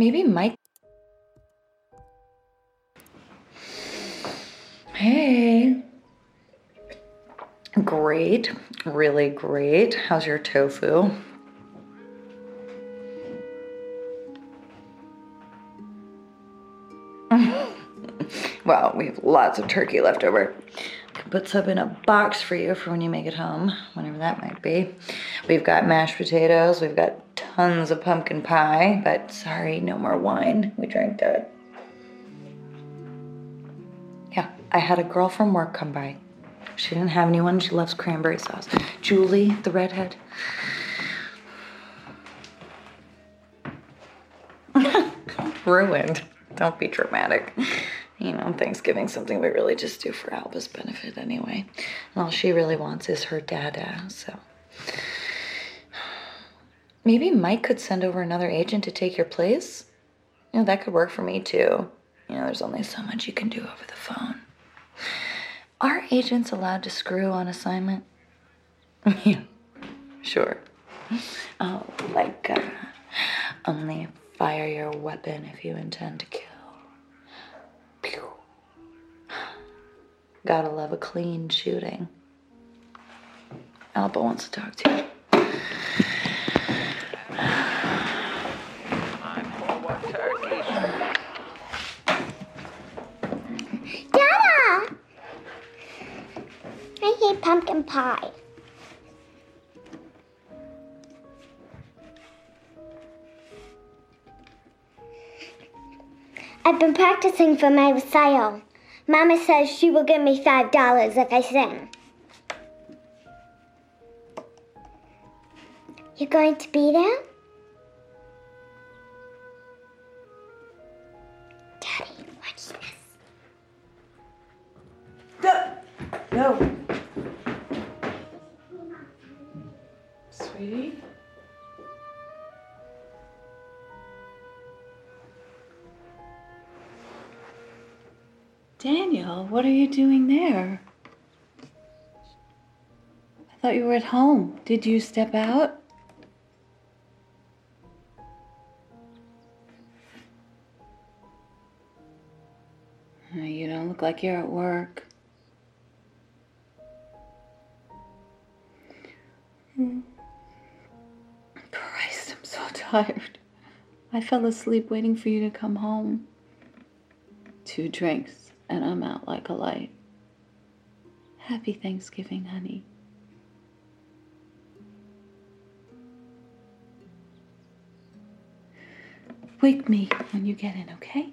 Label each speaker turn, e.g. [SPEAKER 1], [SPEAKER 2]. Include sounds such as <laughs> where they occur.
[SPEAKER 1] Maybe Mike. Hey. Great. Really great. How's your tofu? <laughs> well, we have lots of turkey left over. Can put some in a box for you for when you make it home, whenever that might be. We've got mashed potatoes, we've got tons of pumpkin pie, but sorry, no more wine. We drank that. Yeah, I had a girl from work come by. She didn't have anyone. She loves cranberry sauce. Julie, the redhead. <laughs> Ruined. Don't be dramatic. You know, Thanksgiving something we really just do for Alba's benefit anyway. And all she really wants is her dada, so. Maybe Mike could send over another agent to take your place? You know, that could work for me too. You know, there's only so much you can do over the phone. Are agents allowed to screw on assignment? <laughs> yeah, sure. Oh, like, uh, only fire your weapon if you intend to kill. Pew. Gotta love a clean shooting. Alba wants to talk to you.
[SPEAKER 2] Dada! I hate pumpkin pie. I've been practicing for my recital. Mama says she will give me five dollars if I sing. You're going to be there? Daddy, watch this.
[SPEAKER 1] No! No. Sweetie?
[SPEAKER 3] Daniel, what are you doing there? I thought you were at home. Did you step out? You don't look like you're at work. Hmm. So <laughs> tired. I fell asleep waiting for you to come home. Two drinks, and I'm out like a light. Happy Thanksgiving, honey. Wake me when you get in, okay?